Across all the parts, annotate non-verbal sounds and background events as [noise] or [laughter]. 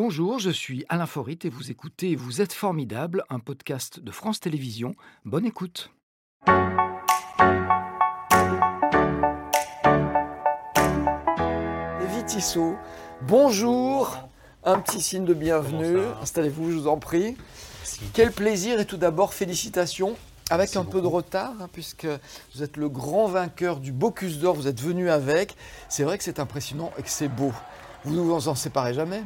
Bonjour, je suis Alain Forit et vous écoutez Vous êtes formidable, un podcast de France Télévisions. Bonne écoute. Lévi Tissot, bonjour. Un petit signe de bienvenue. Installez-vous, je vous en prie. Quel plaisir et tout d'abord félicitations. Avec un peu de retard, hein, puisque vous êtes le grand vainqueur du Bocuse d'Or, vous êtes venu avec. C'est vrai que c'est impressionnant et que c'est beau. Vous ne vous en séparez jamais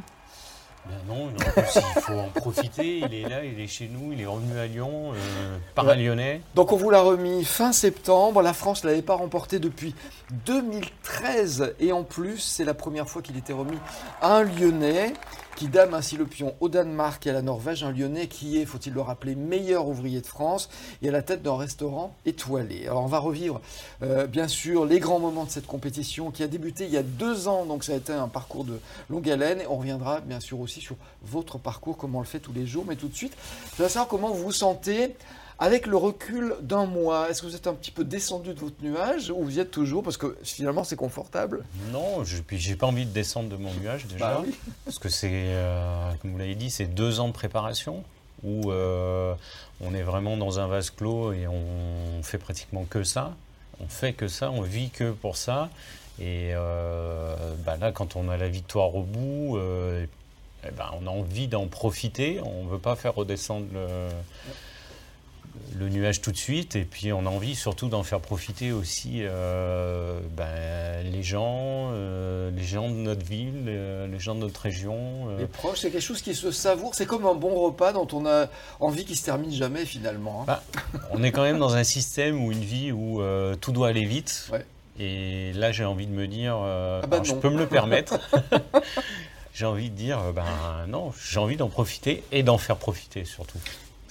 ben non, en plus, il faut en profiter. Il est là, il est chez nous, il est revenu à Lyon, euh, par un Lyonnais. Donc on vous l'a remis fin septembre. La France ne l'avait pas remporté depuis 2013. Et en plus, c'est la première fois qu'il était remis à un Lyonnais qui dame ainsi le pion au Danemark et à la Norvège, un Lyonnais qui est, faut-il le rappeler, meilleur ouvrier de France et à la tête d'un restaurant étoilé. Alors on va revivre euh, bien sûr les grands moments de cette compétition qui a débuté il y a deux ans, donc ça a été un parcours de longue haleine. Et on reviendra bien sûr aussi sur votre parcours, comment on le fait tous les jours. Mais tout de suite, je veux savoir comment vous vous sentez avec le recul d'un mois, est-ce que vous êtes un petit peu descendu de votre nuage ou vous y êtes toujours Parce que finalement, c'est confortable? Non, je n'ai pas envie de descendre de mon nuage déjà. Bah [laughs] parce que c'est, euh, comme vous l'avez dit, c'est deux ans de préparation où euh, on est vraiment dans un vase clos et on fait pratiquement que ça. On fait que ça, on vit que pour ça. Et euh, bah là, quand on a la victoire au bout, eh ben, on a envie d'en profiter. On ne veut pas faire redescendre le le nuage tout de suite et puis on a envie surtout d'en faire profiter aussi euh, ben, les gens, euh, les gens de notre ville, euh, les gens de notre région. Les proches, c'est quelque chose qui se savoure, c'est comme un bon repas dont on a envie qui se termine jamais finalement. Hein. Bah, on est quand même dans un système ou une vie où tout doit aller vite. Et là j'ai envie de me dire, ah bah je peux me le permettre. [laughs] j'ai envie de dire, ben non, j'ai envie d'en profiter et d'en faire profiter surtout.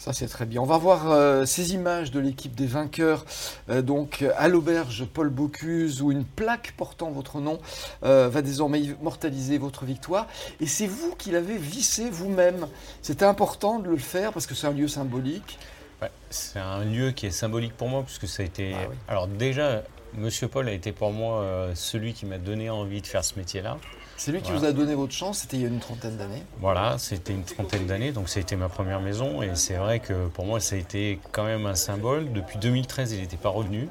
Ça, c'est très bien. On va voir euh, ces images de l'équipe des vainqueurs, euh, donc à l'auberge Paul Bocuse, où une plaque portant votre nom euh, va désormais immortaliser votre victoire. Et c'est vous qui l'avez vissé vous-même. C'était important de le faire parce que c'est un lieu symbolique. c'est un lieu qui est symbolique pour moi, puisque ça a été. Ah Alors, déjà, Monsieur Paul a été pour moi celui qui m'a donné envie de faire ce métier-là. C'est lui qui vous a donné votre chance, c'était il y a une trentaine d'années Voilà, c'était une trentaine d'années, donc ça a été ma première maison. Et c'est vrai que pour moi, ça a été quand même un symbole. Depuis 2013, il n'était pas revenu.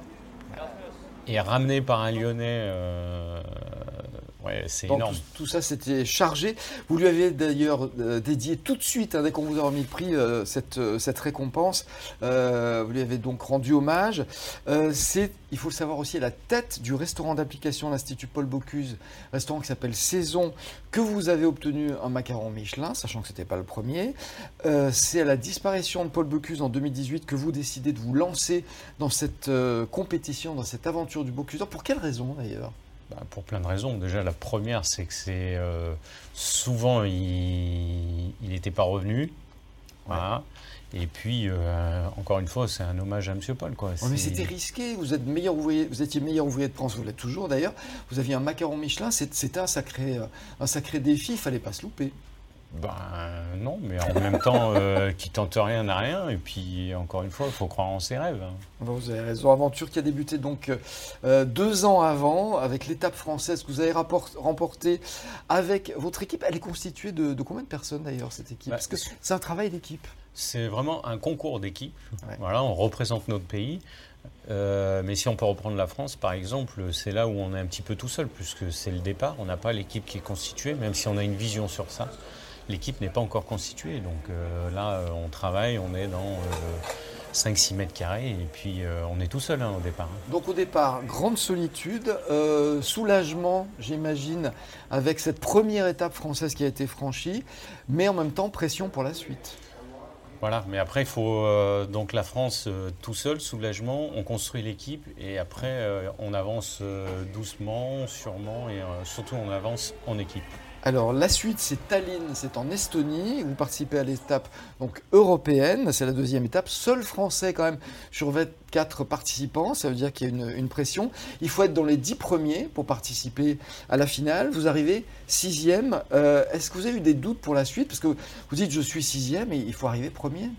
Et ramené par un Lyonnais euh, Ouais, c'est énorme. Tout, ça, c'était chargé. Vous lui avez d'ailleurs euh, dédié tout de suite, hein, dès qu'on vous a remis le prix, euh, cette, euh, cette, récompense. vous lui avez donc rendu hommage. c'est, il faut le savoir aussi, la tête du restaurant d'application l'Institut Paul Bocuse, restaurant qui s'appelle Saison, que vous avez obtenu un macaron Michelin, sachant que ce n'était pas le premier. c'est à la disparition de Paul Bocuse en 2018 que vous décidez de vous lancer dans cette compétition, dans cette aventure du Bocuse. Pour quelle raison d'ailleurs? Pour plein de raisons. Déjà, la première, c'est que c'est euh, souvent il n'était pas revenu. Et puis, euh, encore une fois, c'est un hommage à M. Paul. Quoi. mais c'était risqué. Vous, êtes meilleur ouvrier, vous étiez meilleur ouvrier de France, vous l'êtes toujours d'ailleurs. Vous aviez un macaron Michelin, c'était un sacré, euh, un sacré défi, il fallait pas se louper. Ben non, mais en même temps, euh, [laughs] qui tente rien n'a rien. Et puis, encore une fois, il faut croire en ses rêves. Hein. Vous avez raison. Aventure qui a débuté donc euh, deux ans avant avec l'étape française que vous avez remportée avec votre équipe. Elle est constituée de, combien de personnes d'ailleurs, cette équipe? Bah, Parce que c'est un travail d'équipe. C'est vraiment un concours d'équipe. Voilà, on représente notre pays. Euh, mais si on peut reprendre la France, par exemple, c'est là où on est un petit peu tout seul, puisque c'est le départ. On n'a pas l'équipe qui est constituée, même si on a une vision sur ça l'équipe n'est pas encore constituée. Donc euh, là, euh, on travaille, on est dans 5-6 euh, mètres carrés et puis on est tout seul hein, au départ. Hein. Donc au départ, grande solitude, soulagement, j'imagine, avec cette première étape française qui a été franchie, mais en même temps pression pour la suite. Voilà, mais après, il faut donc la France tout seul, soulagement, on construit l'équipe et après, on avance doucement, sûrement et surtout on avance en équipe. Alors la suite c'est Tallinn, c'est en Estonie, vous participez à l'étape donc européenne, c'est la deuxième étape, seul français quand même sur 24 participants, ça veut dire qu'il y a une, pression. Il faut être dans les 10 premiers pour participer à la finale, vous arrivez sixième. Euh, est-ce que vous avez eu des doutes pour la suite? Parce que vous dites je suis sixième et il faut arriver premier.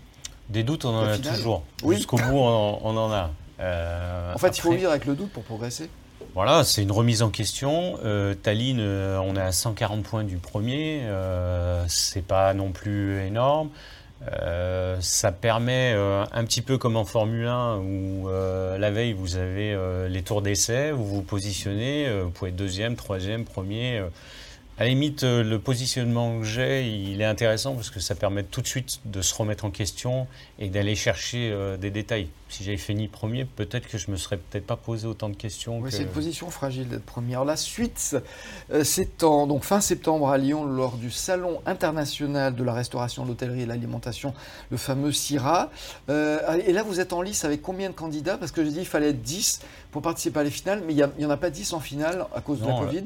Des doutes on en a toujours, jusqu'au bout on, en a. Euh, en fait il faut vivre avec le doute pour progresser Voilà, c'est une remise en question. Euh, Tallinn, euh, on est à 140 points du premier. Euh, c'est pas non plus énorme. Ça permet un petit peu comme en Formule 1 où la veille vous avez les tours d'essai, vous vous positionnez, vous pouvez être deuxième, troisième, premier. À la limite, euh, le positionnement que j'ai, il est intéressant parce que ça permet tout de suite de se remettre en question et d'aller chercher euh, des détails. Si j'avais fini premier, peut-être que je me serais peut-être pas posé autant de questions. Oui, c'est une position fragile d'être première. La suite, euh, c'est en donc fin septembre à Lyon lors du Salon international de la restauration, de l'hôtellerie et de l'alimentation, le fameux CIRA. et là, vous êtes en lice avec combien de candidats? Parce que j'ai dit qu'il fallait être 10 pour participer à les finales, mais il n'y en a pas 10 en finale à cause de la Covid?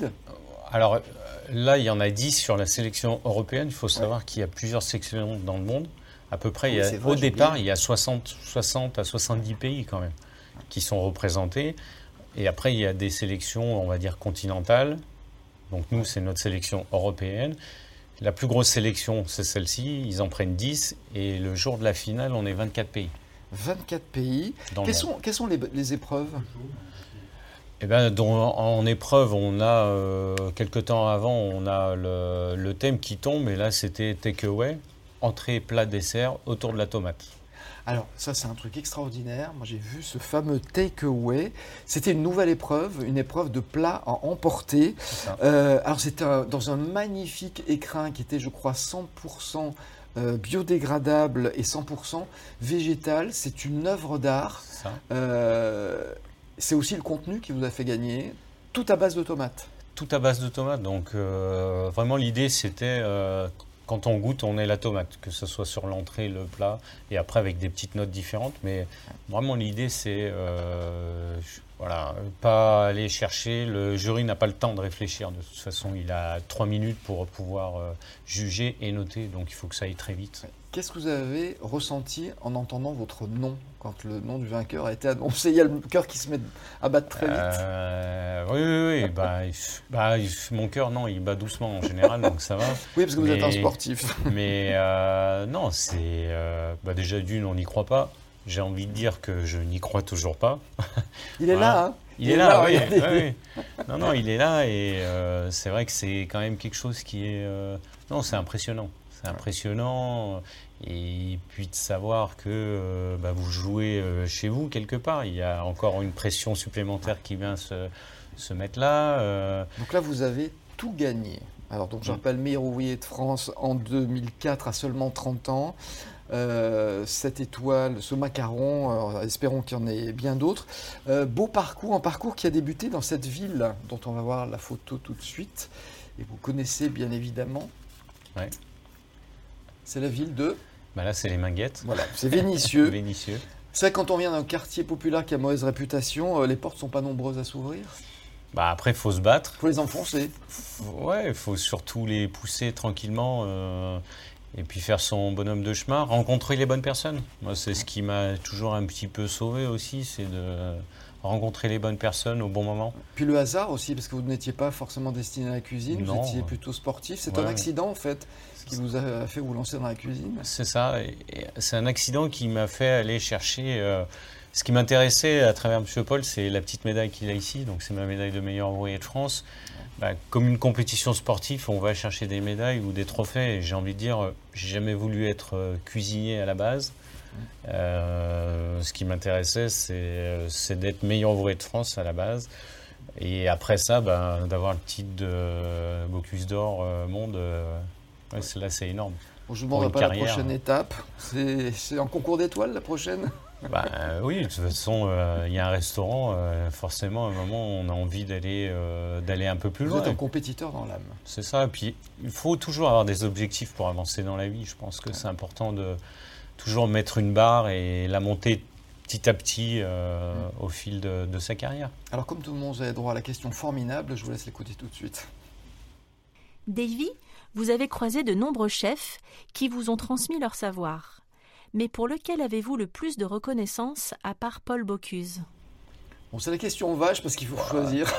Alors, Là, il y en a 10 sur la sélection européenne. Il faut savoir qu'il y a plusieurs sélections dans le monde. À peu près, au départ, il y a 60, 60 à 70 pays quand même qui sont représentés. Et après, il y a des sélections, on va dire, continentales. Donc nous, c'est notre sélection européenne. La plus grosse sélection, c'est celle-ci. Ils en prennent 10. Et le jour de la finale, on est 24 pays. 24 pays. Quelles sont, quelles sont, les, les épreuves? Eh ben, en épreuve, on a, euh, quelques temps avant, on a le, thème qui tombe, et là, c'était takeaway, entrée, plat, dessert, autour de la tomate. Alors, ça, c'est un truc extraordinaire. Moi, j'ai vu ce fameux takeaway. C'était une nouvelle épreuve, une épreuve de plat à emporter. Euh, alors, c'était dans un magnifique écrin qui était, je crois, 100% euh, biodégradable et 100% végétal. C'est une œuvre d'art. Euh, c'est aussi le contenu qui vous a fait gagner, tout à base de tomates. Tout à base de tomates. Donc euh, vraiment l'idée c'était euh, quand on goûte, on est la tomate, que ce soit sur l'entrée, le plat, et après avec des petites notes différentes. Mais vraiment l'idée c'est euh, voilà, pas aller chercher. Le jury n'a pas le temps de réfléchir. De toute façon, il a trois minutes pour pouvoir juger et noter. Donc il faut que ça aille très vite. Qu'est-ce que vous avez ressenti en entendant votre nom quand le nom du vainqueur a été annoncé? Il y a le cœur qui se met à battre très vite. Euh, oui, oui, oui. bah, bah mon cœur, non, il bat doucement en général, donc ça va. Oui, parce que vous êtes un sportif. [laughs] mais euh, non, c'est euh, bah, déjà d'une, on n'y croit pas. J'ai envie de dire que je n'y crois toujours pas. Il est [laughs] là, hein il, est, là, oui, oui, Non, non, il est là et c'est vrai que c'est quand même quelque chose qui est. non, c'est impressionnant. C'est impressionnant. Et puis de savoir que euh, bah, vous jouez euh, chez vous quelque part. Il y a encore une pression supplémentaire qui vient se, se mettre là. Euh. Donc là, vous avez tout gagné. Alors, donc, je mm. rappelle, meilleur ouvrier de France en 2004 à seulement 30 ans. cette étoile, ce macaron, espérons qu'il y en ait bien d'autres. beau parcours, un parcours qui a débuté dans cette ville dont on va voir la photo tout de suite. Et vous connaissez bien évidemment. Ouais. C'est la ville de bah Là, c'est les Minguettes. Voilà, c'est [laughs] Vénitieux. Vénitieux. C'est quand on vient d'un quartier populaire qui a mauvaise réputation, euh, les portes sont pas nombreuses à s'ouvrir? Bah après, il faut se battre. Il faut les enfoncer. Ouais, il faut surtout les pousser tranquillement euh, et puis faire son bonhomme de chemin, rencontrer les bonnes personnes. Moi, c'est ce qui m'a toujours un petit peu sauvé aussi, c'est de rencontrer les bonnes personnes au bon moment. Puis le hasard aussi, parce que vous n'étiez pas forcément destiné à la cuisine, vous étiez plutôt sportif. C'est un accident en fait qui vous a fait vous lancer dans la cuisine. C'est ça. C'est un accident qui m'a fait aller chercher. Euh, ce qui m'intéressait à travers M. Paul, c'est la petite médaille qu'il a ici. Donc c'est ma médaille de meilleur ouvrier de France. Bah, comme une compétition sportive, on va chercher des médailles ou des trophées. J'ai envie de dire, j'ai jamais voulu être euh, cuisinier à la base. Euh, ce qui m'intéressait, c'est d'être meilleur ouvrier de France à la base. Et après ça, bah, d'avoir le titre de Bocuse d'Or Monde, euh, là c'est énorme. je ne vous pas la prochaine étape. C'est en concours d'étoiles la prochaine? [laughs] Bah, oui, de toute façon, euh, il y a un restaurant, forcément, à un moment, on a envie d'aller d'aller un peu plus loin. Vous êtes un compétiteur dans l'âme. C'est ça, et puis il faut toujours avoir des objectifs pour avancer dans la vie. Je pense que c'est important de, toujours mettre une barre et la monter petit à petit euh, mm. au fil de, sa carrière. Alors comme tout le monde a droit à la question formidable, je vous laisse l'écouter tout de suite. Davy, vous avez croisé de nombreux chefs qui vous ont transmis leur savoir. Mais pour lequel avez-vous le plus de reconnaissance à part Paul Bocuse Bon, c'est la question vache parce qu'il faut choisir.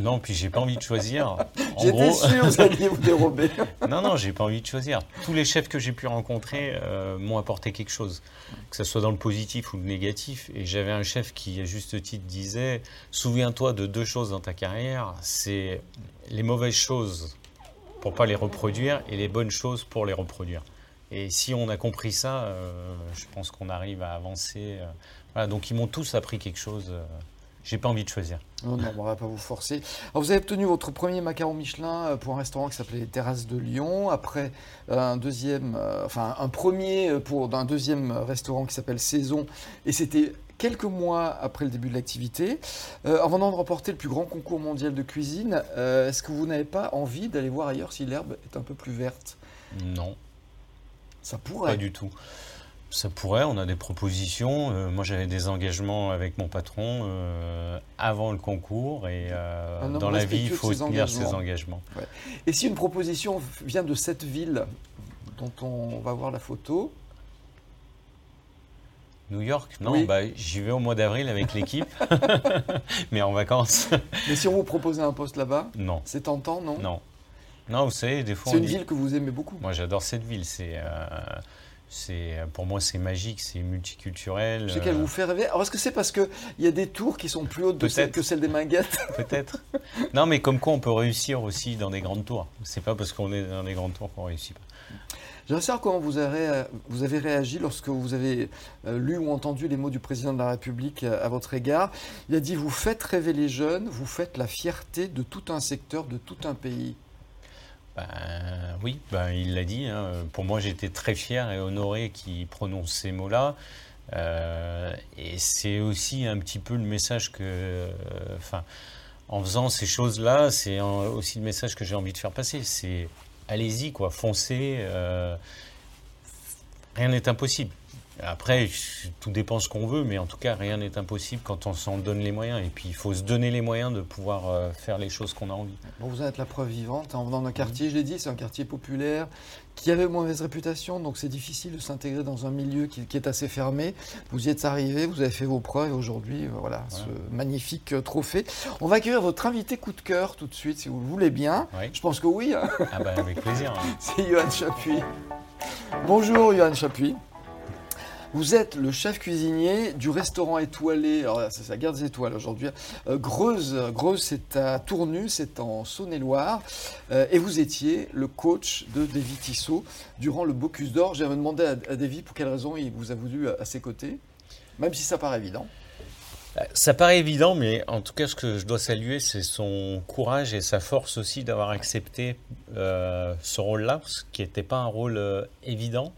non, puis j'ai pas envie de choisir. [laughs] J'étais sûr que vous alliez vous dérober. [laughs] non, non, j'ai pas envie de choisir. Tous les chefs que j'ai pu rencontrer euh, m'ont apporté quelque chose, que ce soit dans le positif ou le négatif. Et j'avais un chef qui, à juste titre, disait Souviens-toi de deux choses dans ta carrière c'est les mauvaises choses pour pas les reproduire et les bonnes choses pour les reproduire. Et si on a compris ça, euh, je pense qu'on arrive à avancer. Euh, donc ils m'ont tous appris quelque chose. Euh, j'ai pas envie de choisir. Non, non, on va pas vous forcer. vous avez obtenu votre premier macaron Michelin euh, pour un restaurant qui s'appelait Terrasse de Lyon. Après, un deuxième, enfin un premier pour un deuxième restaurant qui s'appelle Saison. Et c'était quelques mois après le début de l'activité. avant d'en remporter le plus grand concours mondial de cuisine, est-ce que vous n'avez pas envie d'aller voir ailleurs si l'herbe est un peu plus verte? Non. Ça pourrait. Pas du tout. Ça pourrait, on a des propositions. Euh, moi, j'avais des engagements avec mon patron euh, avant le concours et euh, dans la vie, il faut tenir ses engagements. Et si une proposition vient de cette ville dont on va voir la photo New York Non, bah, j'y vais au mois d'avril avec l'équipe, [laughs] mais en vacances. mais si on vous proposait un poste là-bas Non. C'est tentant, non? Non. Non, vous savez, des fois. C'est une ville que vous aimez beaucoup. Moi, j'adore cette ville. C'est c'est pour moi c'est magique, c'est multiculturel. C'est qu'elle vous fait rêver. Alors est-ce que c'est parce qu'il y a des tours qui sont plus hautes que celles des Minguettes? [laughs] Peut-être. Non, mais comme quoi on peut réussir aussi dans des grandes tours. C'est pas parce qu'on est dans des grandes tours qu'on réussit pas. J'aimerais savoir comment vous avez, vous avez réagi lorsque vous avez euh, lu ou entendu les mots du président de la République euh, à votre égard. Il a dit Vous faites rêver les jeunes, vous faites la fierté de tout un secteur, de tout un pays. Ben, oui, ben, il l'a dit. Hein. Pour moi, j'étais très fier et honoré qu'il prononce ces mots-là. Euh, et c'est aussi un petit peu le message que, euh, en faisant ces choses-là, c'est aussi le message que j'ai envie de faire passer. C'est allez-y, quoi, foncez. Euh, rien n'est impossible. Après, tout dépend ce qu'on veut, mais en tout cas, rien n'est impossible quand on s'en donne les moyens. Et puis, il faut se donner les moyens de pouvoir euh, faire les choses qu'on a envie. Vous êtes la preuve vivante. En venant d'un quartier, je l'ai dit, c'est un quartier populaire qui avait mauvaise réputation, donc c'est difficile de s'intégrer dans un milieu qui, est assez fermé. Vous y êtes arrivé, vous avez fait vos preuves, et aujourd'hui, euh, voilà, ce magnifique euh, trophée. On va accueillir votre invité coup de cœur tout de suite, si vous le voulez bien. Je pense que oui. Hein. Ah bah, avec plaisir. Hein. [laughs] c'est Johan Chapuis. Bonjour, Johan Chapuis. Vous êtes le chef cuisinier du restaurant étoilé, c'est sa garde des étoiles aujourd'hui, euh, Greuze. Greuze, c'est à Tournu, c'est en Saône-et-Loire. Euh, et vous étiez le coach de Davy Tissot durant le Bocuse d'Or. J'ai demandé à, à Davy pour quelle raison il vous a voulu à, ses côtés, même si ça paraît évident. Euh, ça paraît évident, mais en tout cas, ce que je dois saluer, c'est son courage et sa force aussi d'avoir accepté ce rôle-là, ce qui n'était pas un rôle évident.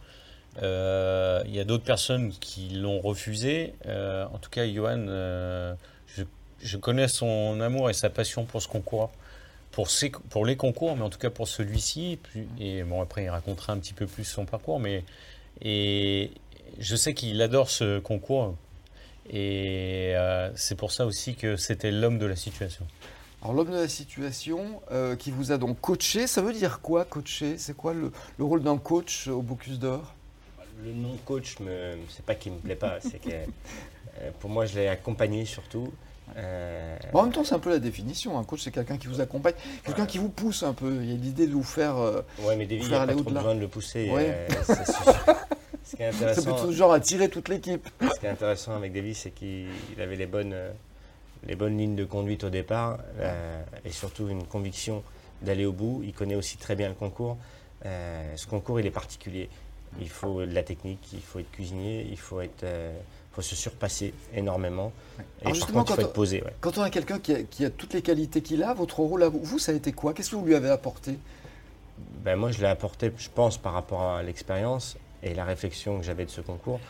Euh, il y a d'autres personnes qui l'ont refusé. Euh, en tout cas, Johan, euh, je, connais son amour et sa passion pour ce concours, pour, les concours, mais en tout cas pour celui-ci. Et bon, après, il racontera un petit peu plus son parcours, mais je sais qu'il adore ce concours. Et c'est pour ça aussi que c'était l'homme de la situation. Alors l'homme de la situation qui vous a donc coaché, ça veut dire quoi coacher? C'est quoi le, le, rôle d'un coach au Bocuse d'Or? Le nom coach, me, c'est pas qu'il me plaît pas, c'est que euh, pour moi, je l'ai accompagné surtout. Euh, en même temps, c'est un peu la définition. Un coach, c'est quelqu'un qui vous accompagne, quelqu'un qui vous pousse un peu. Il y a l'idée de vous faire. Euh, ouais, mais David, il n'y a pas trop besoin de le pousser. [laughs] ce qui est intéressant. C'est toujours attirer toute l'équipe. Ce qui est intéressant avec David, c'est qu'il avait les bonnes, les bonnes lignes de conduite au départ et surtout une conviction d'aller au bout. Il connaît aussi très bien le concours. ce concours, il est particulier. Il faut de la technique, il faut être cuisinier, il faut, être, euh, faut se surpasser énormément. Et par contre, il faut être posé. Quand on a quelqu'un qui, a toutes les qualités qu'il a, votre rôle à vous, ça a été quoi? Qu'est-ce que vous lui avez apporté? Ben, Moi, je l'ai apporté, je pense, par rapport à l'expérience et la réflexion que j'avais de ce concours.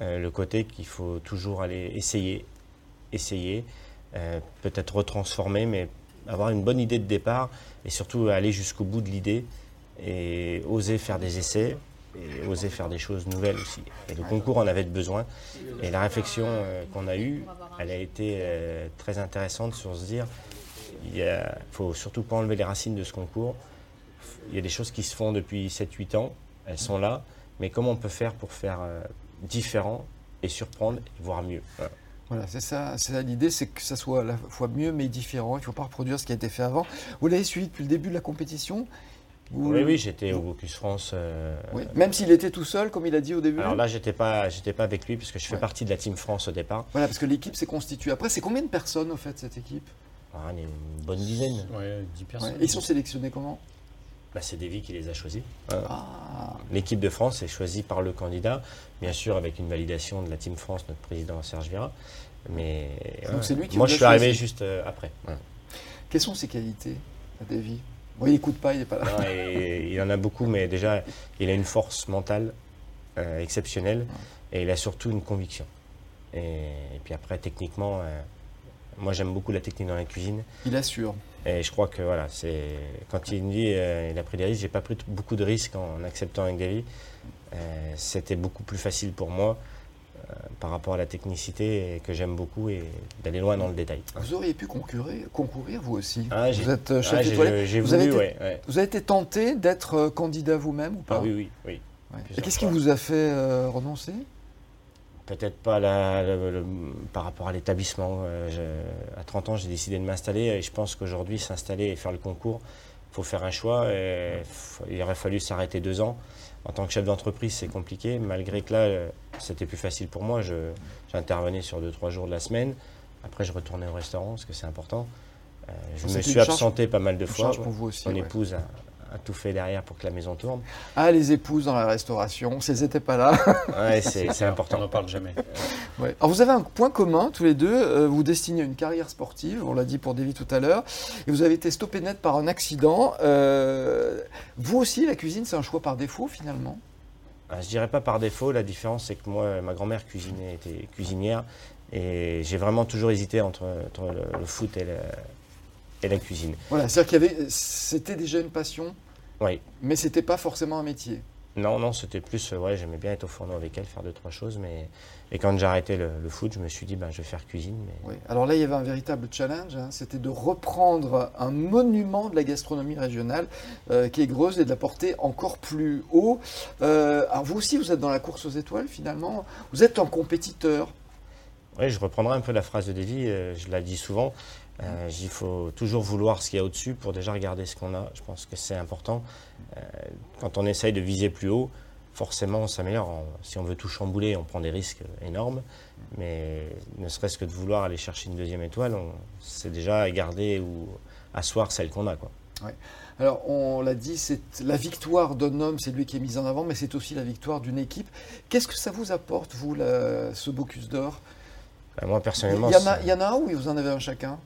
Euh, le côté qu'il faut toujours aller essayer, essayer, euh, peut-être retransformer, mais avoir une bonne idée de départ et surtout aller jusqu'au bout de l'idée et oser faire des essais, et oser faire des choses nouvelles aussi. Et le concours en avait besoin. Et la réflexion euh, qu'on a eue, elle a été euh, très intéressante sur se dire, il ne faut surtout pas enlever les racines de ce concours. Il y a des choses qui se font depuis 7-8 ans, elles sont là, mais comment on peut faire pour faire euh, différent et surprendre, voire mieux? Voilà, c'est ça, c'est ça l'idée, c'est que ça soit à la fois mieux mais différent. Il ne faut pas reproduire ce qui a été fait avant. Vous l'avez suivi depuis le début de la compétition Vous- Oui, oui, j'étais au Bocuse France. euh, Oui, Même s'il était tout seul, comme il a dit au début Alors là, j'étais pas, j'étais pas avec lui puisque je fais Ouais. partie de la Team France au départ. Voilà, parce que l'équipe s'est constituée. Après, c'est combien de personnes, au fait, cette équipe? Ah, une bonne dizaine. Ouais, 10 Ouais. personnes. Et Ils sont sélectionnés comment? Bah, c'est Davy qui les a choisis. Ah, L'équipe de France est choisie par le candidat, bien sûr avec une validation de la Team France, notre président Serge Vira. Mais Donc c'est lui qui moi, je suis arrivé juste euh, après. Quelles sont ses qualités, Davy? Il n'écoute pas, il n'est pas là. Non, et il en a beaucoup, mais déjà, il a une force mentale euh, exceptionnelle et il a surtout une conviction. Et, et puis après, techniquement, euh, moi j'aime beaucoup la technique dans la cuisine. Il assure. Et je crois que voilà, c'est quand il me dit euh, il a pris des risques, j'ai pas pris beaucoup de risques en acceptant Davy. Euh, C'était beaucoup plus facile pour moi par rapport à la technicité et que j'aime beaucoup et d'aller loin dans le détail. Vous auriez pu concourir, concourir vous aussi. Ah, vous êtes euh, chef Ah, j'ai- étoilé. Vous voulu, avez été- ouais, ouais. Vous avez été tenté d'être euh, candidat vous-même ou pas? Ah oui, oui, oui. Ouais. Et qu'est-ce qui vous a fait euh, renoncer? Peut-être pas la- par rapport à l'établissement. Euh, à 30 ans, j'ai décidé de m'installer et je pense qu'aujourd'hui, s'installer et faire le concours, faut faire un choix. Et il aurait fallu s'arrêter deux ans. En tant que chef d'entreprise, c'est compliqué, malgré que là, euh, c'était plus facile pour moi. J'intervenais sur deux, trois jours de la semaine. Après, je retournais au restaurant, parce que c'est important. Euh, je me suis charge- absenté pas mal de fois. charge pour vous aussi. Mon ouais. épouse a, a tout fait derrière pour que la maison tourne. Ah, les épouses dans la restauration, si elles n'étaient pas là. [laughs] Ouais, c'est c'est On important. n'en parle jamais. Ouais. Alors vous avez un point commun tous les deux, euh, vous destinez une carrière sportive, on l'a dit pour Davy tout à l'heure, et vous avez été stoppé net par un accident. Euh, vous aussi, la cuisine, c'est un choix par défaut finalement? Ah, Je dirais pas par défaut, la différence c'est que moi, ma grand-mère cuisinait, était cuisinière, et j'ai vraiment toujours hésité entre, entre le, le foot et, le- et la cuisine. Voilà, c'est-à-dire qu'il y avait, c'était déjà une passion, Oui. mais c'était pas forcément un métier. Non, non, c'était plus, euh, ouais, j'aimais bien être au fourneau avec elle, faire deux, trois choses, mais et quand j'ai arrêté le, le foot, je me suis dit, ben, je vais faire cuisine, mais Oui. Alors là, il y avait un véritable challenge, hein, c'était de reprendre un monument de la gastronomie régionale euh, qui est Greuze et de la porter encore plus haut. Euh, alors vous aussi, vous êtes dans la course aux étoiles finalement, vous êtes un compétiteur. Oui, je reprendrai un peu la phrase de Davy, euh, je la dis souvent. Euh, il faut toujours vouloir ce qu'il y a au-dessus pour déjà regarder ce qu'on a. Je pense que c'est important. Euh, quand on essaye de viser plus haut, forcément on s'améliore. Si on veut tout chambouler, on prend des risques énormes. Mais ne serait-ce que de vouloir aller chercher une deuxième étoile, c'est déjà garder ou asseoir celle qu'on a. Quoi. Alors, on l'a dit, c'est la victoire d'un homme, c'est lui qui est mis en avant, mais c'est aussi la victoire d'une équipe. Qu'est-ce que ça vous apporte, vous, ce Bocuse d'or? Ben, moi il, personnellement, y en a- il y en a un ou vous en avez un chacun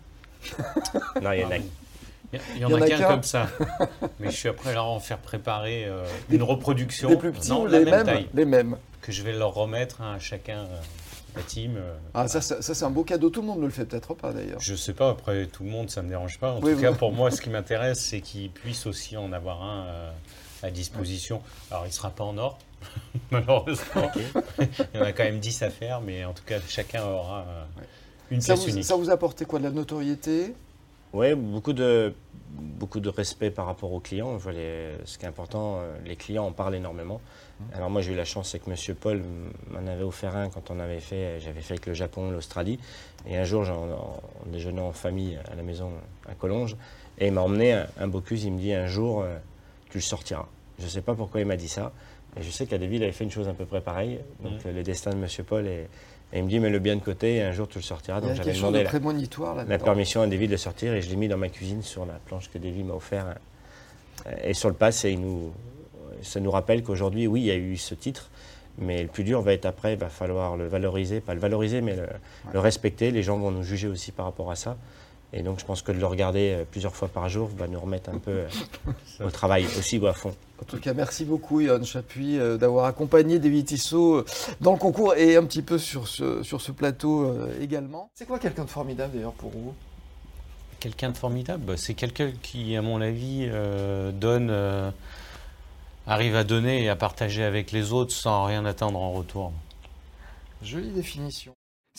[laughs] non, il y en a- Il y, il Il en a a qu'un comme ça. [laughs] Mais je suis après leur en faire préparer euh, Des- une reproduction. Les plus petits non, ou la les même mêmes taille. Les mêmes. Que je vais leur remettre hein, à chacun euh, la team. euh, Ah, ça, ça, ça, c'est un beau cadeau. Tout le monde ne le fait peut-être pas, d'ailleurs. Je sais pas, après tout le monde, ça me dérange pas. En Oui, tout cas, [laughs] pour moi, ce qui m'intéresse, c'est qu'ils puissent aussi en avoir un euh, à disposition. Alors, il sera pas en or, [laughs] malheureusement. il y en a quand même 10 à faire, mais en tout cas, chacun aura euh, une Ça pièce vous, unique. ça vous a apporté quoi De la notoriété? Oui, beaucoup de, beaucoup de respect par rapport aux clients. Je vois les- ce qui est important, euh, les clients en parlent énormément. Alors moi j'ai eu la chance, c'est que Monsieur Paul m'en avait offert un quand on avait fait, j'avais fait avec le Japon, l'Australie. Et un jour, j'en- on déjeunait en famille à la maison à Collonges. Et il m'a emmené un, un Bocuse, il me dit un jour, euh, tu le sortiras. Je ne sais pas pourquoi il m'a dit ça. Et je sais qu'à Deville, il avait fait une chose un peu près pareille. Donc le destin de Monsieur Paul. Et, et il me dit, mets le bien de côté et un jour tu le sortiras. Donc a j'avais demandé de la, prémonitoire la permission à Davy de le sortir et je l'ai mis dans ma cuisine sur la planche que Davy m'a offert. euh, Et sur le pass, et il nous, ça nous rappelle qu'aujourd'hui, oui, il y a eu ce titre, mais le plus dur va être après, il va falloir le valoriser, pas le valoriser, mais le, le respecter. Les gens vont nous juger aussi par rapport à ça. Et donc je pense que de le regarder euh, plusieurs fois par jour va nous remettre un peu euh, [laughs] au travail aussi ou à fond. En tout cas, merci beaucoup, Yann Chapuis, euh, d'avoir accompagné David Tissot dans le concours et un petit peu sur ce, sur ce plateau également. C'est quoi quelqu'un de formidable, d'ailleurs, pour vous? Quelqu'un de formidable, bah, c'est quelqu'un qui, à mon avis, euh, donne, euh, arrive à donner et à partager avec les autres sans rien attendre en retour. Jolie définition.